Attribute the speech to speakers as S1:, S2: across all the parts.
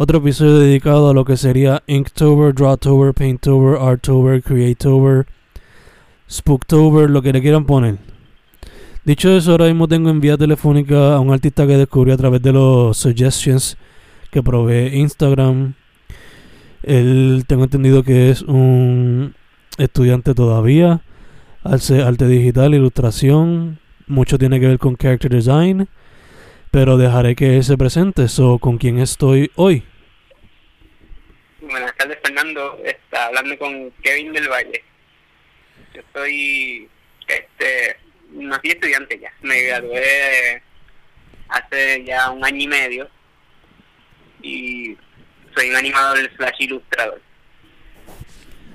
S1: Otro episodio dedicado a lo que sería Inktober, Drawtober, Painttober, Artober, Creatober, Spooktober, lo que le quieran poner. Dicho eso, ahora mismo tengo en vía telefónica a un artista que descubrí a través de los suggestions que provee Instagram. Él tengo entendido que es un estudiante todavía, hace arte digital, ilustración, mucho tiene que ver con character design, pero dejaré que se presente. So, ¿Con quién estoy hoy?
S2: Buenas tardes, Fernando. Está hablando con Kevin del Valle. Yo soy, este, no soy estudiante ya. Me gradué hace ya un año y medio y soy un animador slash ilustrador.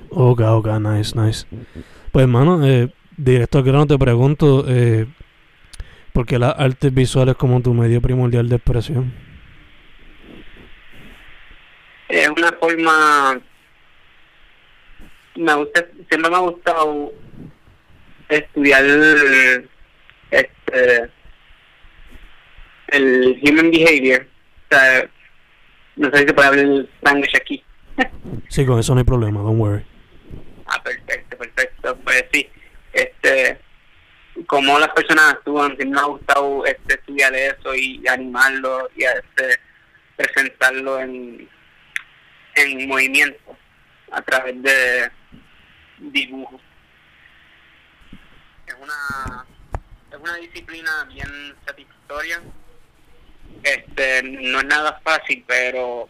S1: Ok, ok, nice, nice. Pues, hermano, eh, directo al grano te pregunto, eh, ¿por qué las artes visuales como tu medio primordial de expresión?
S2: Es una forma... Me gusta, siempre me ha gustado estudiar este el human behavior. O sea, no sé si se puede hablar el language aquí.
S1: Sí, con eso no hay problema, don't worry.
S2: Ah, perfecto, perfecto. Pues sí, este, como las personas actúan, siempre me ha gustado este, estudiar eso y animarlo y este, presentarlo en, en movimiento a través de dibujos. Es una, es una disciplina bien satisfactoria. Este, no es nada fácil, pero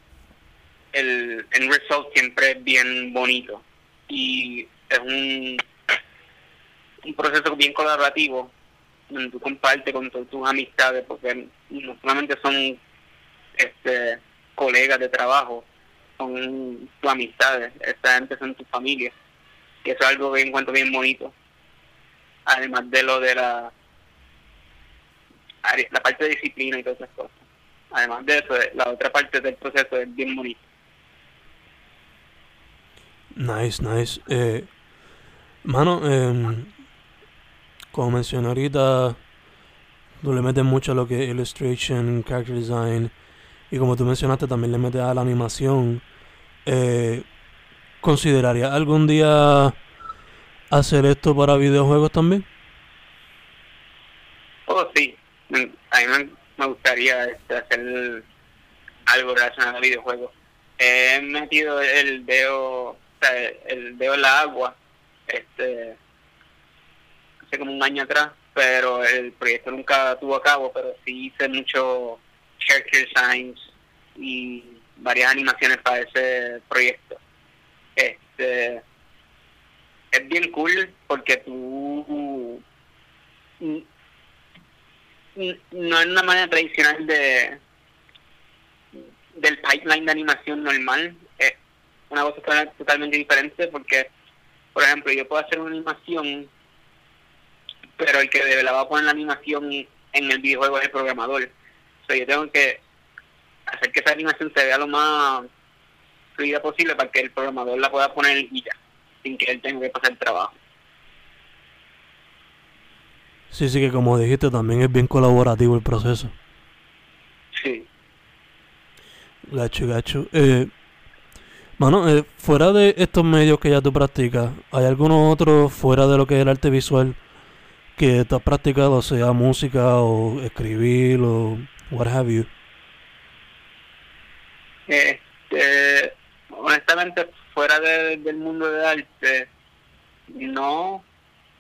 S2: el, el result siempre es bien bonito y es un, un proceso bien colaborativo donde tú compartes con todas tus amistades porque no solamente son este colegas de trabajo son tus amistades esta gente son tus familias y eso es algo que encuentro bien bonito. Además de lo de la la parte de disciplina y todas esas cosas. Además de eso la otra parte del proceso es bien bonito.
S1: Nice, nice. Eh, mano, eh, como mencioné ahorita, tú le metes mucho a lo que es illustration, character design, y como tú mencionaste, también le metes a la animación. Eh, ¿Considerarías algún día hacer esto para videojuegos también?
S2: Oh, sí. A mí me, gustaría este, hacer algo relacionado a videojuegos. He metido el dedo el dedo en la agua este hace como un año atrás pero el proyecto nunca tuvo a cabo pero sí hice mucho character designs y varias animaciones para ese proyecto este es bien cool porque tú no es una manera tradicional de del pipeline de animación normal una cosa totalmente diferente porque, por ejemplo, yo puedo hacer una animación, pero el que la va a poner la animación en el videojuego es el programador. O sea, yo tengo que hacer que esa animación se vea lo más fluida posible para que el programador la pueda poner y ya. sin que él tenga que pasar el trabajo.
S1: Sí, sí, que como dijiste, también es bien colaborativo el proceso.
S2: Sí.
S1: Gacho, gacho. Eh, mano, eh, fuera de estos medios que ya tú practicas, ¿hay alguno otro fuera de lo que es el arte visual que tú has practicado, sea música o escribir o what have you?
S2: Este, honestamente, fuera de- del mundo del arte, no,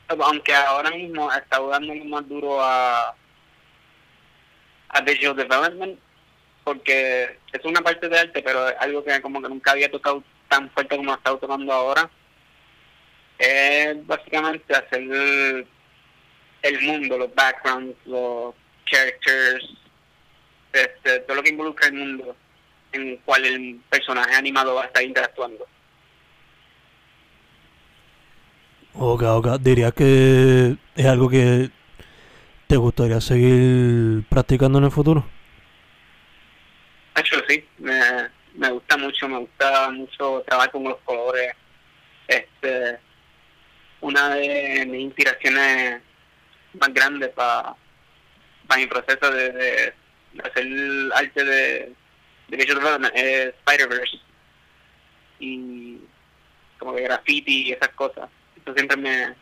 S2: aunque ahora mismo está dando más duro a, a visual development, porque es una parte de arte, pero es algo que como que nunca había tocado tan fuerte como lo está tocando ahora. Es básicamente hacer el mundo, los backgrounds, los characters, este, todo lo que involucra el mundo en el cual el personaje animado va a estar interactuando.
S1: Ok, ok. ¿Dirías que es algo que te gustaría seguir practicando en el futuro?
S2: Hecho, sí, me, me gusta mucho, me gusta mucho trabajar con los colores. Este, una de mis inspiraciones más grandes para mi proceso de, de hacer arte de, de development es Spider-Verse y como que graffiti y esas cosas. Eso siempre me,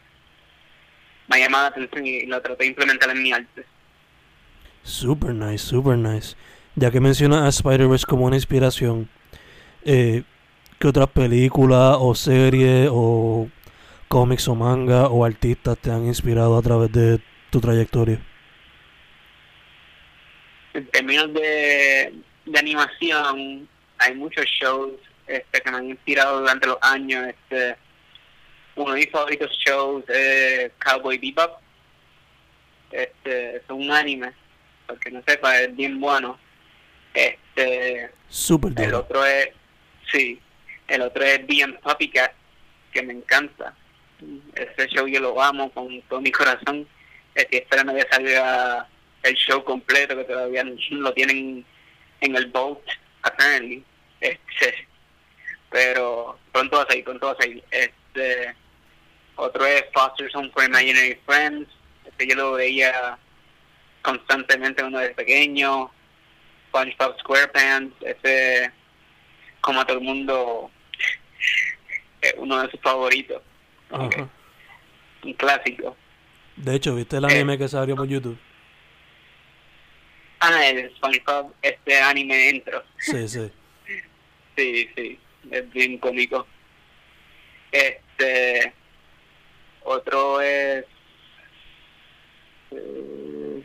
S2: me ha llamado la atención y lo traté de implementar en mi arte.
S1: Super nice, super nice. Ya que mencionas a Spider-Verse como una inspiración, eh, ¿qué otras películas o series o cómics o manga o artistas te han inspirado a través de tu trayectoria?
S2: En términos de, de animación, hay muchos shows este, que me han inspirado durante los años. Este, uno de mis favoritos shows es Cowboy Bebop. Este, es un anime, porque no sepa, es bien bueno. Este,
S1: Super
S2: el
S1: duro.
S2: otro es, sí, el otro es BM Puppycat, que me encanta. Ese show yo lo amo con todo mi corazón. Estoy esperando que salga el show completo, que todavía lo tienen en el boat, apparently. Este, pero pronto va a salir, pronto va a salir. Este, otro es Foster's Home for Imaginary Friends. Este yo lo veía constantemente uno desde pequeño. SpongeBob SquarePants, ese como a todo el mundo uno de sus favoritos, un clásico.
S1: De hecho, ¿viste el anime que se abrió por YouTube?
S2: Ah, el SpongeBob, este anime intro,
S1: Sí, sí.
S2: sí, sí, es bien cómico. Este, otro es, eh,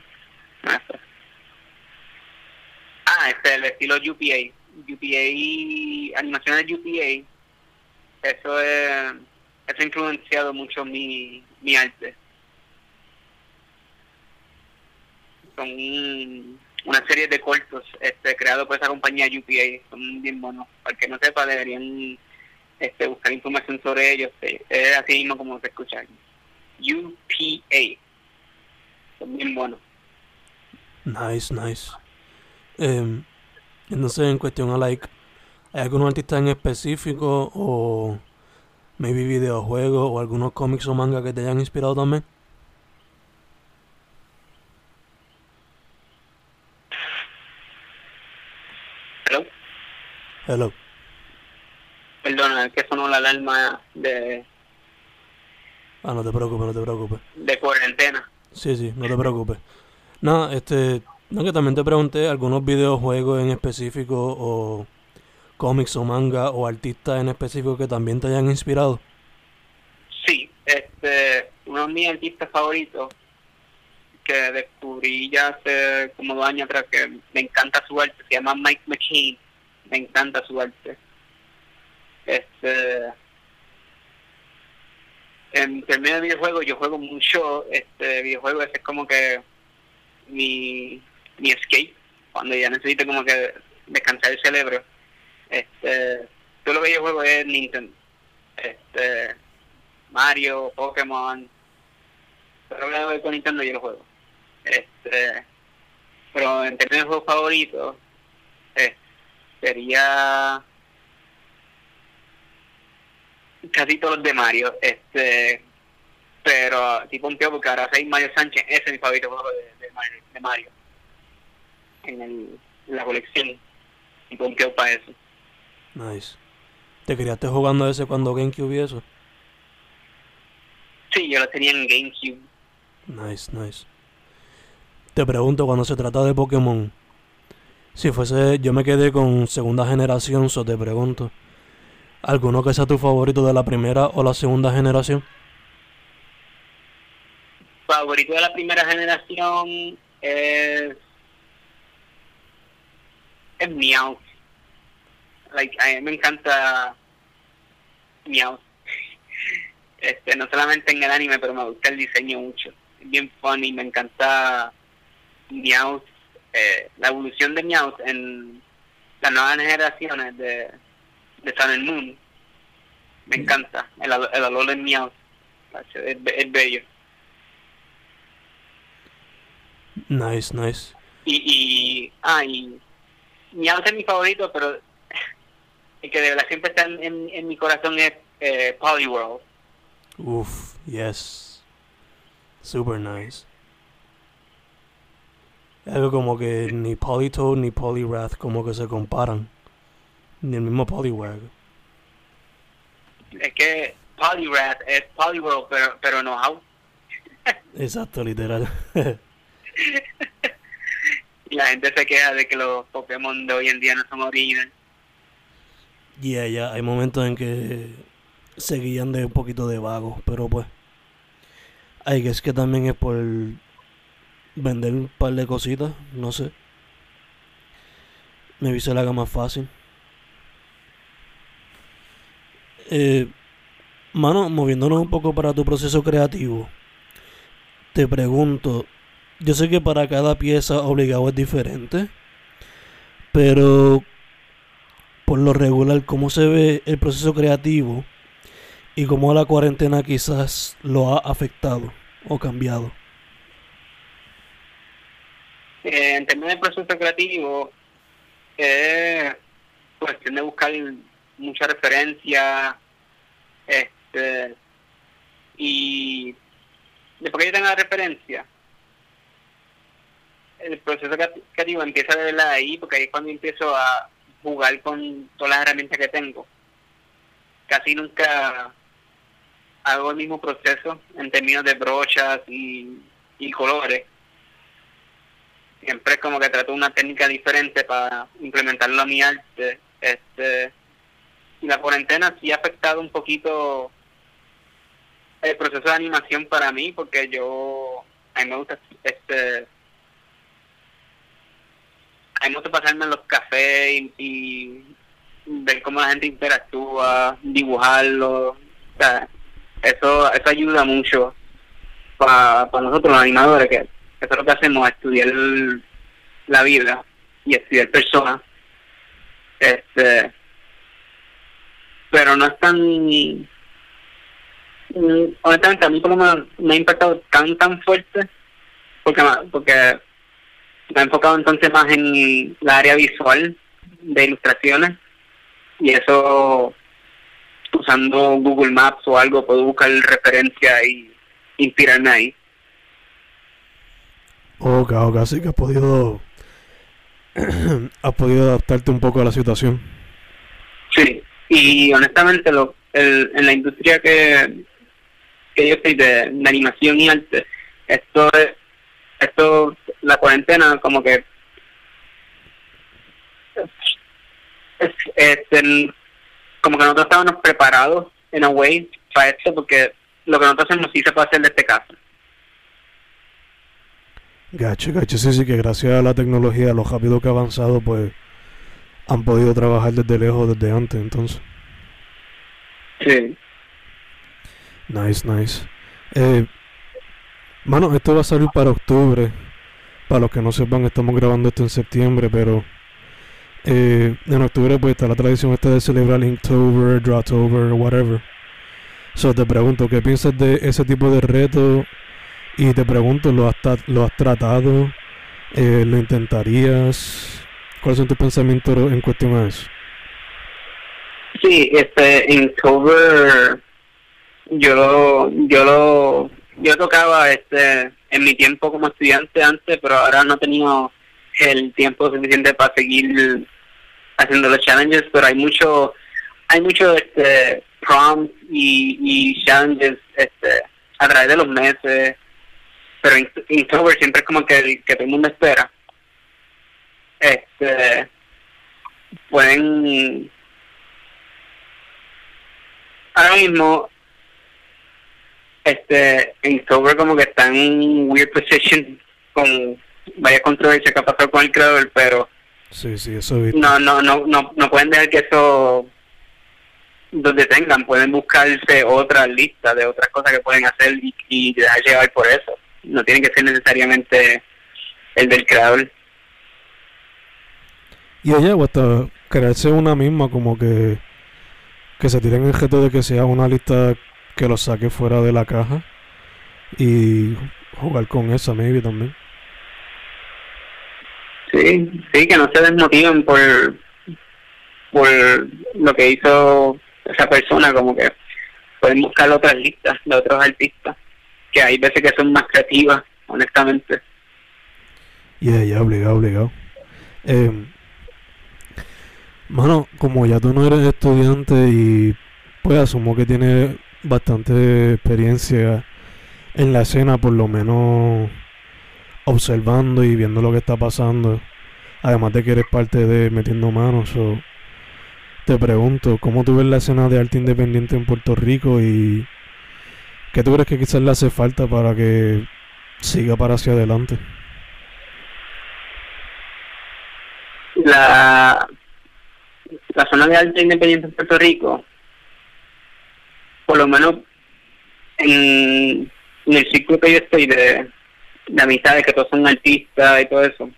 S2: ah, ah, este, el estilo UPA, UPA, animaciones UPA, eso es, eso ha influenciado mucho mi, mi arte. Son una serie de cortos este, creados por esa compañía UPA, son bien buenos. Para que no sepa, deberían este, buscar información sobre ellos. eh, Es así mismo como se escucha. UPA. Son bien buenos.
S1: Nice, nice. Em, entonces, en cuestión a like, ¿hay algunos artistas en específico o maybe videojuegos o algunos cómics o manga que te hayan inspirado también?
S2: Hello.
S1: Hello.
S2: Perdona, que sonó la alarma de,
S1: Ah, no te preocupes, no te preocupes.
S2: de cuarentena.
S1: Sí, sí, no te preocupes. Nada, este, no que también te pregunté algunos videojuegos en específico o cómics o manga o artistas en específico que también te hayan inspirado.
S2: Sí, este, uno de mis artistas favoritos que descubrí ya hace como dos años atrás que me encanta su arte, se llama Mike McKean, me encanta su arte. Este, en términos de videojuegos, yo juego mucho este videojuego, ese es como que mi, mi escape, cuando ya necesito como que descansar el cerebro. Este, todo lo que yo juego es Nintendo. Este, Mario, Pokémon, pero lo que con Nintendo yo lo juego. Este, pero en términos de juegos favoritos, eh, sería casi todos los de Mario. Este, pero tipo un porque ahora soy Mario Sánchez, ese es mi favorito juego de, de, Mario, En, el, la colección. Y un para eso.
S1: Nice. ¿Te criaste jugando ese cuando GameCube y eso?
S2: Sí, yo lo tenía en GameCube.
S1: Nice, nice. Te pregunto, cuando se trata de Pokémon, si fuese, yo me quedé con segunda generación, so te pregunto, ¿alguno que sea tu favorito de la primera o la segunda generación?
S2: Favorito de la primera generación es es Meow. Like, a mí me encanta Meow. Este, no solamente en el anime, pero me gusta el diseño mucho. Es bien funny, me encanta Meowth, eh, la evolución de Meowth en las nuevas generaciones de, de Sun and Moon. Me encanta el, el olor de Meowth. Es, es, bello.
S1: Nice, nice.
S2: Y, y, ah, y Meowth es mi favorito, pero el que de verdad siempre está en, en, mi corazón es eh, Poliworld.
S1: Uf, yes. Super nice. Algo como que ni Politoad ni Poliwrath como que se comparan. Ni el mismo Poliwag.
S2: Es que Poliwrath es Poliwrath, pero, pero no how.
S1: Exacto, literal.
S2: y la gente se queja de que los Pokémon de hoy en día no son originales.
S1: Y yeah, ya, hay momentos en que se guían de un poquito de vago, pero pues. Hay que es que también es por vender un par de cositas, no sé. Me se la haga más fácil. Eh, mano, moviéndonos un poco para tu proceso creativo, te pregunto, yo sé que para cada pieza obligado es diferente, pero por lo regular, ¿cómo se ve el proceso creativo y cómo la cuarentena quizás lo ha afectado o cambiado?
S2: Eh, en términos de proceso creativo, es cuestión de buscar mucha referencia este, y después que yo tenga referencia, el proceso creativo empieza de la ahí, porque ahí es cuando empiezo a jugar con todas las herramientas que tengo. Casi nunca hago el mismo proceso en términos de brochas y, y colores siempre como que trato una técnica diferente para implementarlo a mi arte. Este, la cuarentena sí ha afectado un poquito el proceso de animación para mí, porque yo, a mí me gusta, este, a mí me gusta pasarme en los cafés y, ver cómo la gente interactúa, dibujarlo, o sea, eso, eso ayuda mucho para, para nosotros los animadores, que eso es lo que hacemos, estudiar la vida y estudiar personas. Este, pero no es tan honestamente a mí como me, me ha impactado tan tan fuerte porque porque me ha enfocado entonces más en la área visual de ilustraciones y eso usando Google Maps o algo puedo buscar referencia y inspirarme ahí
S1: Ok, ok, así que has podido, has podido adaptarte un poco a la situación.
S2: Sí, y honestamente lo, el, en la industria que, que yo estoy de, animación y arte, esto es, esto, la cuarentena como que es, es como que nosotros estábamos preparados en a way para esto porque lo que nosotros hacemos sí se puede hacer de este caso
S1: Gacho, gacho, sí, sí, que gracias a la tecnología, lo rápido que ha avanzado, pues han podido trabajar desde lejos, desde antes, entonces.
S2: Sí.
S1: Nice, nice. Eh, mano, esto va a salir para octubre. Para los que no sepan, estamos grabando esto en septiembre, pero eh, en octubre pues está la tradición esta de celebrar Inktober, Drawtober, whatever. So te pregunto, ¿qué piensas de ese tipo de reto y te pregunto, ¿lo has, lo has tratado? Eh, ¿Lo intentarías? ¿Cuáles son tus pensamientos en cuestión a eso?
S2: Sí, este, Inktober, yo lo, yo lo, yo tocaba este, en mi tiempo como estudiante antes, pero ahora no he tenido el tiempo suficiente para seguir haciendo los challenges, pero hay mucho, hay mucho este, prompts y, y challenges este, a través de los meses, pero Inktober siempre es como que, el, que todo el mundo espera. Este, pueden ahora mismo este Inktober como que está en weird position con vaya controversia que ha pasado con el creador pero
S1: sí sí eso
S2: no no no no no pueden dejar que eso donde tengan pueden buscarse otra lista de otras cosas que pueden hacer y, y dejar llevar por eso no tiene que ser necesariamente el del creador.
S1: Y ella hasta crearse una misma como que que se tiren el reto de que sea una lista que lo saque fuera de la caja y jugar con esa maybe también.
S2: Sí sí que no se desmotiven por por lo que hizo esa persona como que pueden buscar otras listas de otros artistas que hay veces que son más creativas honestamente
S1: y yeah, ya obligado obligado eh, Mano, como ya tú no eres estudiante y pues asumo que tienes bastante experiencia en la escena, por lo menos observando y viendo lo que está pasando. Además de que eres parte de metiendo manos. te pregunto, ¿cómo tú ves la escena de arte independiente en Puerto Rico y qué tú crees que quizás le hace falta para que siga para hacia adelante?
S2: La la zona de arte independiente en Puerto Rico, por lo menos en, el ciclo que yo estoy de, de amistades, que todos son artistas y todo eso,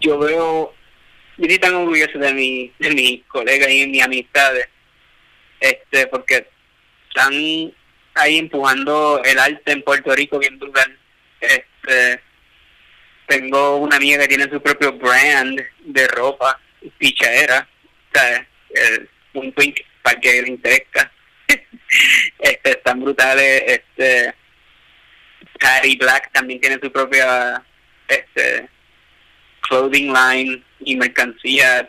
S2: yo veo, yo estoy tan orgulloso de mi, de mis colegas y mis amistades, este, porque están ahí empujando el arte en Puerto Rico bien brutal. Este, tengo una amiga que tiene su propio brand de ropa, pichadera, el, un twink para que le interesa. este, están brutales. Este, Patty Black también tiene su propia este clothing line y mercancía.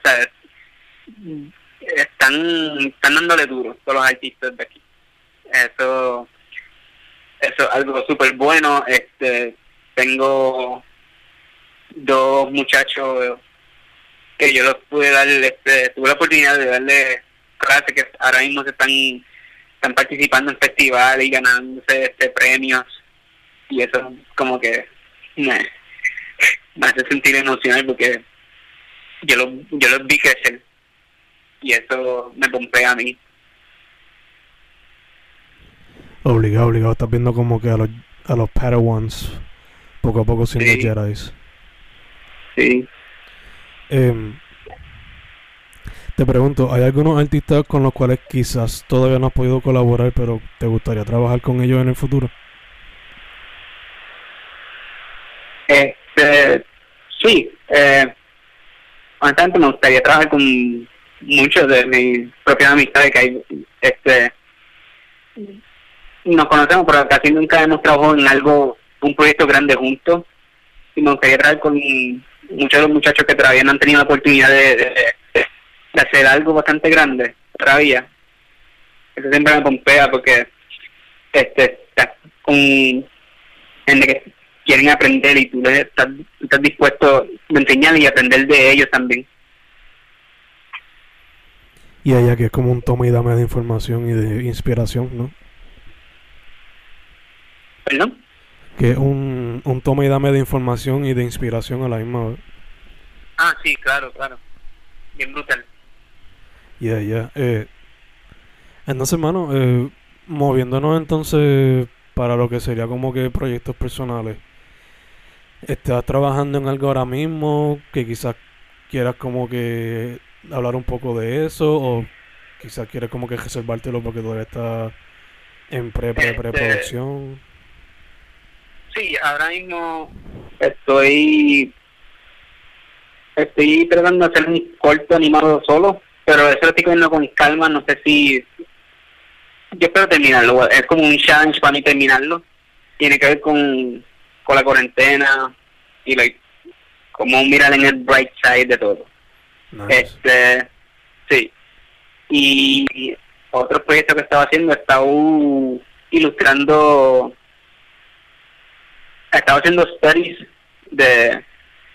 S2: están, están dándole duro todos los artistas de aquí. Eso, eso es algo súper bueno. Este, tengo dos muchachos que yo los pude dar, este, tuve la oportunidad de darle clases que ahora mismo se están, están participando en festivales y ganándose este, premios y eso como que me, hace sentir emocional porque yo los, yo los vi crecer y eso me pompea a mí.
S1: Obligado, obligado. Estás viendo como que a los, a los Padawans poco a poco siendo sí. Jedi.
S2: Sí.
S1: Eh, te pregunto, ¿hay algunos artistas con los cuales quizás todavía no has podido colaborar, pero te gustaría trabajar con ellos en el futuro?
S2: Este, sí, eh, honestamente me gustaría trabajar con muchos de mis propias amistades que hay, este, nos conocemos, pero casi nunca hemos trabajado en algo, un proyecto grande juntos, y me gustaría trabajar con muchos de los muchachos que todavía no han tenido la oportunidad de, de, hacer algo bastante grande todavía. Eso siempre me pompea porque este estás con gente que quieren aprender y tú estás, estás dispuesto a enseñar y aprender de ellos también.
S1: Y allá que es como un toma y dame de información y de inspiración, ¿no?
S2: ¿Perdón?
S1: Que es un, un toma y dame de información y de inspiración a la misma vez.
S2: Ah, sí, claro, claro. Bien brutal.
S1: Ya, ya. Eh, entonces, hermano, eh, moviéndonos entonces para lo que sería como que proyectos personales. ¿Estás trabajando en algo ahora mismo que quizás quieras como que hablar un poco de eso o quizás quieres como que reservártelo porque todavía está en pre pre
S2: Este-
S1: preproducción?
S2: Sí, ahora mismo estoy estoy tratando de hacer un corto animado solo, pero eso lo estoy cogiendo con calma, no sé si... Yo espero terminarlo, es como un challenge para mí terminarlo. Tiene que ver con, con la cuarentena y like, como mirar en el bright side de todo.
S1: Nice.
S2: Este, sí. Y otro proyecto que estaba haciendo, estaba uh, ilustrando, estaba haciendo studies de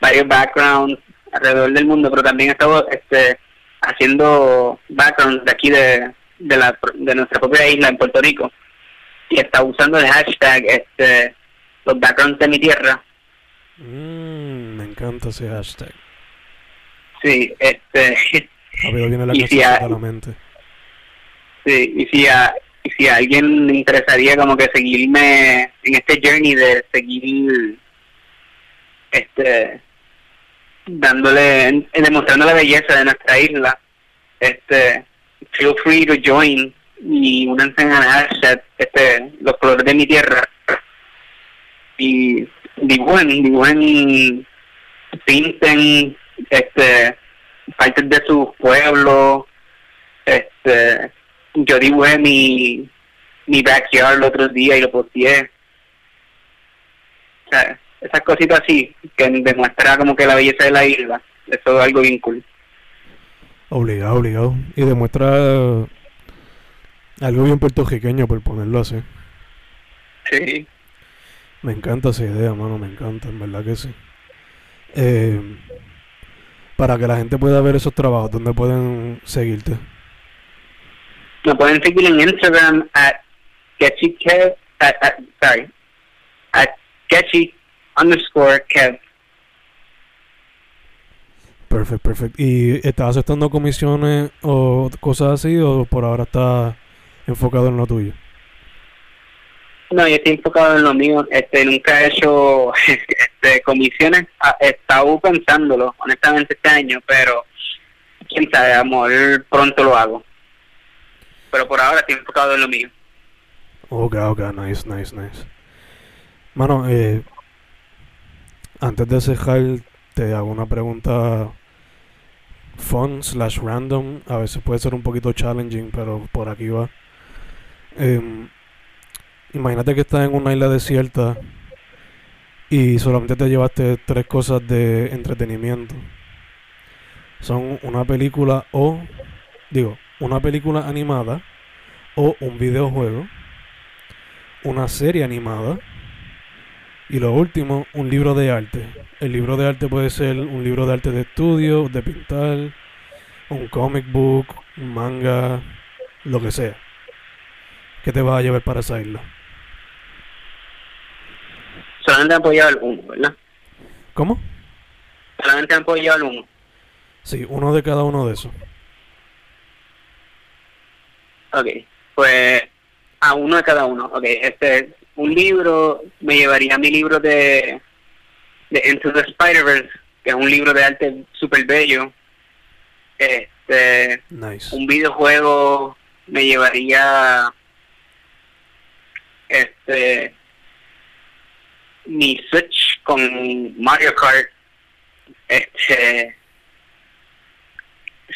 S2: varios backgrounds alrededor del mundo, pero también estaba este, haciendo backgrounds de aquí de, de, la, de nuestra propia isla en Puerto Rico. Y estaba usando el hashtag este, los backgrounds de mi tierra.
S1: Mm, me encanta ese hashtag.
S2: Sí, este,
S1: Rápido viene la
S2: Y
S1: cosa
S2: si hay-
S1: a la mente.
S2: Sí, y si a, y si a alguien le interesaría como que seguirme en este journey de seguir este dándole demostrando la belleza de nuestra isla, este feel free to join y únanse el hashtag este los colores de mi tierra. Y dibujen, dibujen pinten este partes de su pueblo este yo dibujé mi mi backyard el otro día y lo posteé o sea, esas cositas así que demuestra como que la belleza de la isla eso es algo bien cool
S1: Obligado, obligado. Y demuestra algo bien puertorriqueño, por ponerlo así.
S2: sí
S1: Me encanta esa idea, mano, me encanta, en verdad que sí. Eh, para que la gente pueda ver esos trabajos, ¿dónde pueden seguirte?
S2: Me pueden seguir en Instagram at getchykev at, at, sorry at getchy underscore kev
S1: Perfecto, perfecto. ¿Y estás aceptando comisiones o cosas así o por ahora estás enfocado en lo tuyo?
S2: No, yo estoy enfocado en lo mío. Este, nunca he hecho este, comisiones. Ah, He estado pensándolo, honestamente, este año, pero quién sabe, a lo mejor pronto lo hago. Pero por ahora estoy enfocado en lo mío.
S1: Ok, ok, nice, nice, nice. Mano, eh, antes de cerrar, te hago una pregunta fun slash random. A veces puede ser un poquito challenging, pero por aquí va. Em, imagínate que estás en una isla desierta y solamente te llevaste tres cosas de entretenimiento. Son una película o, digo, una película animada o un videojuego una serie animada y lo último, un libro de arte. El libro de arte puede ser un libro de arte de estudio, de pintar, un comic book, un manga, lo que sea. ¿Qué te vas a llevar para esa isla?
S2: Solamente han podido llevar uno, ¿verdad?
S1: ¿Cómo?
S2: Solamente han podido llevar uno.
S1: Sí, uno de cada uno de esos.
S2: Ok, pues a uno de cada uno. Ok, este, un libro, me llevaría mi libro de, de Into the Spider-Verse, que es un libro de arte súper bello. Este,
S1: Nice.
S2: un videojuego me llevaría este mi Switch con Mario Kart este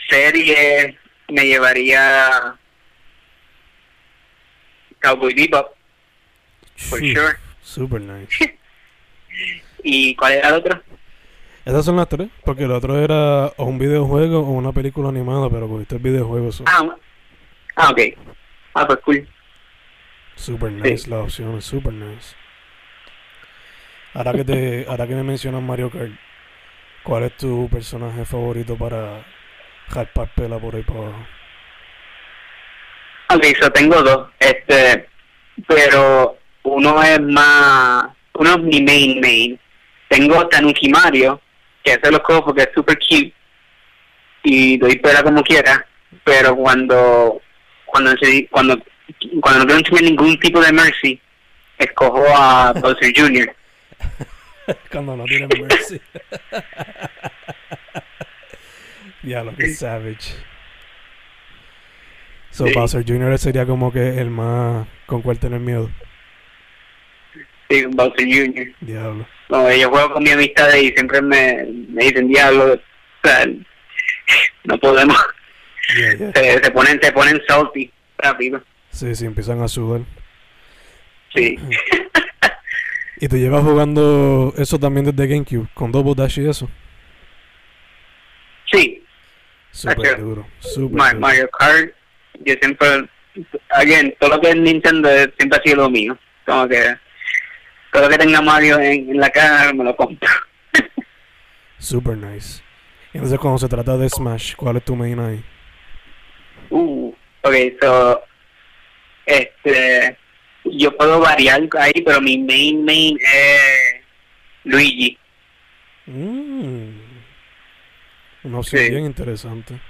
S2: serie me llevaría Cowboy Bebop for
S1: Sí,
S2: sure
S1: Super nice.
S2: y cuál era el otro
S1: Esas son las tres, porque el otro era o un videojuego o una película animada, pero cogiste el videojuego. so-
S2: ah, ah ok ah pues cool
S1: Super nice la opción, es super nice. Ahora que te, ahora que me mencionas Mario Kart, ¿cuál es tu personaje favorito para jalpar pela por ahí para abajo?
S2: Ok, so tengo dos, este, pero uno es más, uno es mi main main. Tengo Tanuki Mario, que ese lo cojo porque es super cute y doy pela como quiera, pero cuando, cuando, cuando, cuando no tener ningún tipo de mercy, escojo a Bowser Jr.
S1: Cuando no tiene mercy. ya lo que savage. So
S2: Sí.
S1: Bowser Jr. sería como que el más con cual tener miedo.
S2: Sí, Bowser Jr.
S1: Diablo.
S2: No, yo juego con mi amistad y siempre me, me dicen diablo, o sea, no podemos.
S1: Yeah, yeah.
S2: Se, se ponen, se ponen salty rápido.
S1: Sí, sí, empiezan a sudar.
S2: Sí.
S1: ¿Y tú llevas jugando eso también desde GameCube? Con Double Dash y eso.
S2: sí,
S1: Súper duro. Súper
S2: Ma-
S1: duro.
S2: Mario Kart, yo siempre, again, todo lo que es Nintendo siempre ha sido lo mío. Como que todo lo que tenga Mario en, en la cara me lo compro.
S1: Super nice. Entonces cuando se trata de Smash, ¿cuál es tu main ahí?
S2: Uh, ok, so, este, yo puedo variar ahí, pero mi main main es Luigi.
S1: Mm. Una opción
S2: Sí.
S1: bien interesante.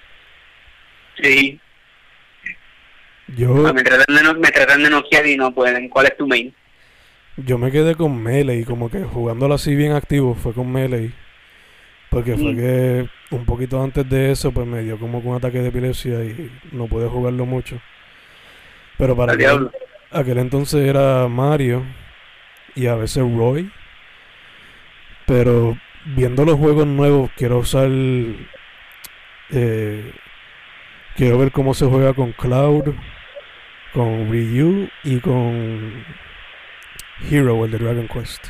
S2: Sí,
S1: Yo,
S2: me tratan de no, me tratan de noquear y no pueden. ¿Cuál es tu main?
S1: yo me quedé con Melee, como que jugándolo así bien activo fue con Melee. Porque fue
S2: Mm.
S1: que un poquito antes de eso, pues me dio como un ataque de epilepsia y no pude jugarlo mucho. Pero para aquel, aquel entonces era Mario y a veces Roy. Pero viendo los juegos nuevos, quiero usar. eh, quiero ver cómo se juega con Cloud, con Ryu y con Hero, el de Dragon Quest.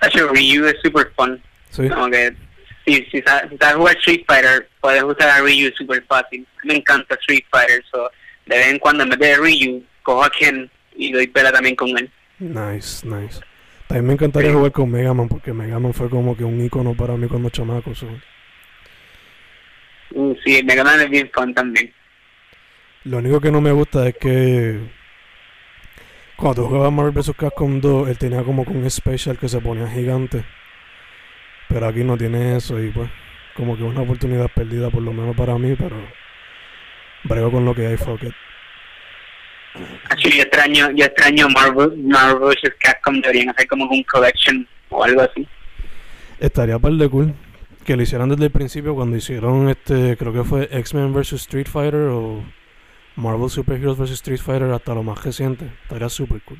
S2: Actually, Ryu es super fun.
S1: ¿Sí?
S2: Como que si, si, sa- si sabes jugar Street Fighter, puedes usar a Ryu super fácil. Me encanta Street Fighter, so de vez en cuando en vez de Ryu, cojo a Ken y doy pela también con él.
S1: Nice, nice. También me encantaría
S2: Sí.
S1: jugar con Mega Man porque Mega Man fue como que un icono para mí cuando chamaco. so.
S2: Uh, sí, Mega Man es bien fun también.
S1: Lo único que no me gusta es que cuando tú jugabas Marvel vs. Capcom 2, él tenía como que un special que se ponía gigante. Pero aquí no tiene eso y pues como que una oportunidad perdida por lo menos para mí, pero brego con lo que hay, fuck it.
S2: Actually, yo extraño, yo extraño Marvel, Marvel vs. Capcom, deberían hacer como un collection o algo así.
S1: Estaría par de cool que lo hicieran desde el principio cuando hicieron este, creo que fue X-Men vs. Street Fighter o Marvel Super Heroes vs. Street Fighter hasta lo más reciente. Estaría super cool.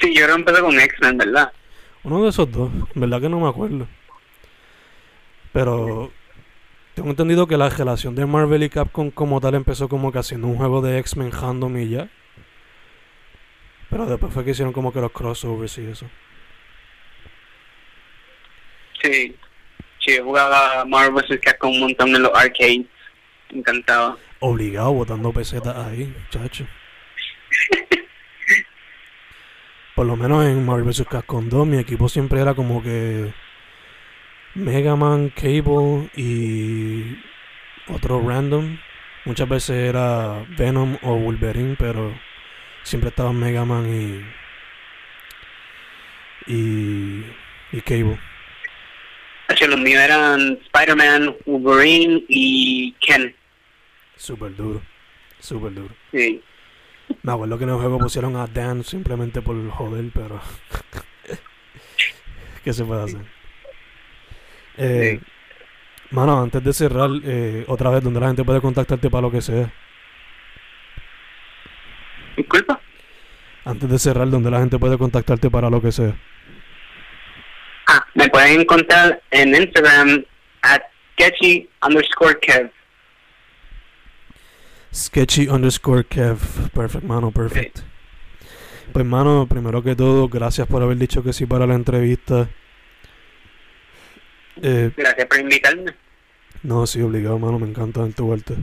S2: Sí, yo que empecé con X-Men, ¿verdad?
S1: Uno de esos dos, verdad que no me acuerdo. Pero tengo entendido que la relación de Marvel y Capcom como tal empezó como que haciendo un juego de X-Men random y ya. Pero después fue que hicieron como que los crossovers y eso.
S2: Sí. Sí, yo jugaba Marvel vs. Capcom un montón en los arcades. Me encantaba.
S1: Obligado botando pesetas ahí, chacho. Por lo menos en Marvel vs. Capcom 2 mi equipo siempre era como que Mega Man, Cable y otro random. Muchas veces era Venom o Wolverine, pero siempre estaban Mega Man y y, y Cable.
S2: Los míos eran Spider-Man, Wolverine y Ken.
S1: Súper duro, súper duro.
S2: Sí.
S1: Me acuerdo que en el juego pusieron a Dan simplemente por joder, pero. ¿Qué se puede hacer? Eh, Mano, antes de cerrar, eh, otra vez, donde la gente puede contactarte para lo que sea.
S2: Disculpa.
S1: Antes de cerrar, donde la gente puede contactarte para lo que sea.
S2: Ah, me pueden encontrar en Instagram at sketchy underscore kev.
S1: Sketchy underscore Kev. Perfect, mano, perfect. Pues, mano, primero que todo, gracias por haber dicho que sí para la entrevista. Eh,
S2: Gracias por invitarme.
S1: No, sí, obligado, mano, me encanta en tu vuelta.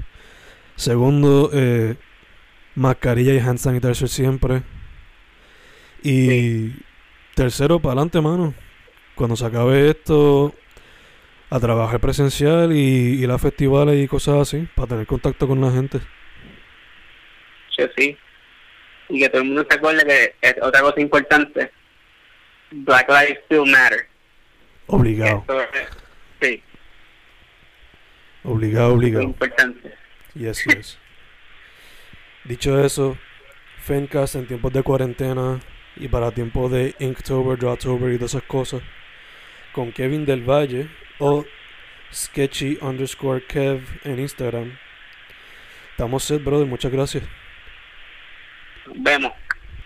S1: Segundo, eh, mascarilla y hand sanitizer siempre. Y tercero, para adelante, mano. Cuando se acabe esto, a trabajar presencial y ir a festivales y cosas así, para tener contacto con la gente.
S2: Sí. Y que todo el mundo se acuerde que es otra cosa importante. Black Lives Still Matter.
S1: Obligado,
S2: es, sí,
S1: obligado, obligado.
S2: importante.
S1: Yes, yes. Dicho eso, Fencast en tiempos de cuarentena y para tiempos de Inktober, Drawtober y todas esas cosas, con Kevin del Valle o Sketchy underscore Kev en Instagram. Estamos set, brother. Muchas gracias.
S2: Vemos.